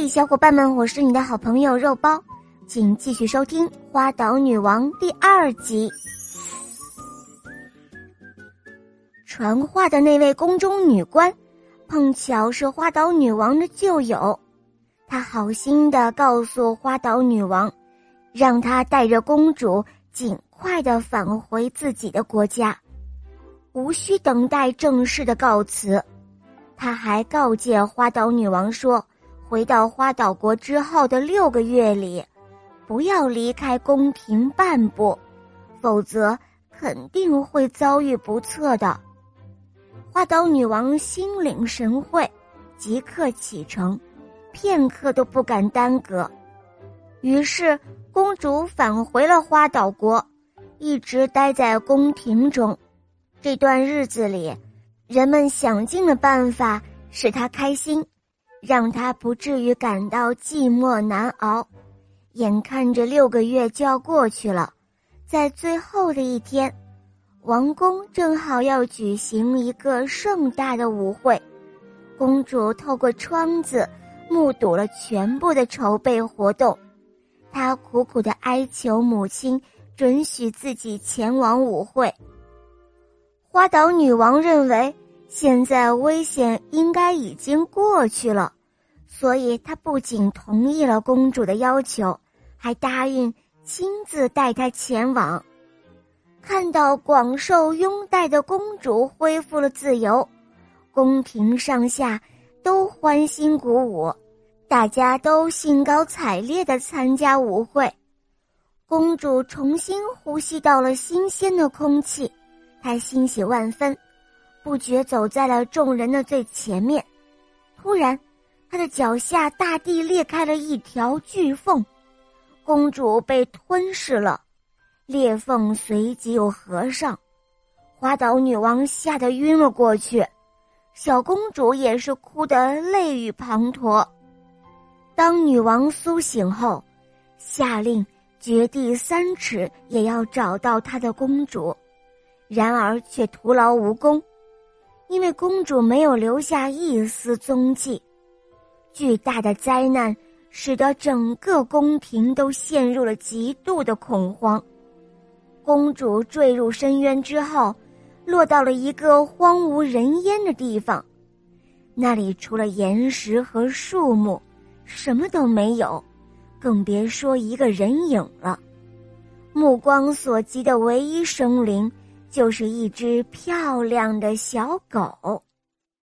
嘿，小伙伴们，我是你的好朋友肉包，请继续收听《花岛女王》第二集。传话的那位宫中女官，碰巧是花岛女王的旧友，她好心的告诉花岛女王，让她带着公主尽快的返回自己的国家，无需等待正式的告辞。他还告诫花岛女王说。回到花岛国之后的六个月里，不要离开宫廷半步，否则肯定会遭遇不测的。花岛女王心领神会，即刻启程，片刻都不敢耽搁。于是，公主返回了花岛国，一直待在宫廷中。这段日子里，人们想尽了办法使她开心。让他不至于感到寂寞难熬。眼看着六个月就要过去了，在最后的一天，王宫正好要举行一个盛大的舞会。公主透过窗子目睹了全部的筹备活动，她苦苦的哀求母亲准许自己前往舞会。花岛女王认为。现在危险应该已经过去了，所以他不仅同意了公主的要求，还答应亲自带她前往。看到广受拥戴的公主恢复了自由，宫廷上下都欢欣鼓舞，大家都兴高采烈的参加舞会。公主重新呼吸到了新鲜的空气，她欣喜万分。不觉走在了众人的最前面，突然，他的脚下大地裂开了一条巨缝，公主被吞噬了，裂缝随即又合上，花岛女王吓得晕了过去，小公主也是哭得泪雨滂沱。当女王苏醒后，下令掘地三尺也要找到她的公主，然而却徒劳无功。因为公主没有留下一丝踪迹，巨大的灾难使得整个宫廷都陷入了极度的恐慌。公主坠入深渊之后，落到了一个荒无人烟的地方，那里除了岩石和树木，什么都没有，更别说一个人影了。目光所及的唯一生灵。就是一只漂亮的小狗。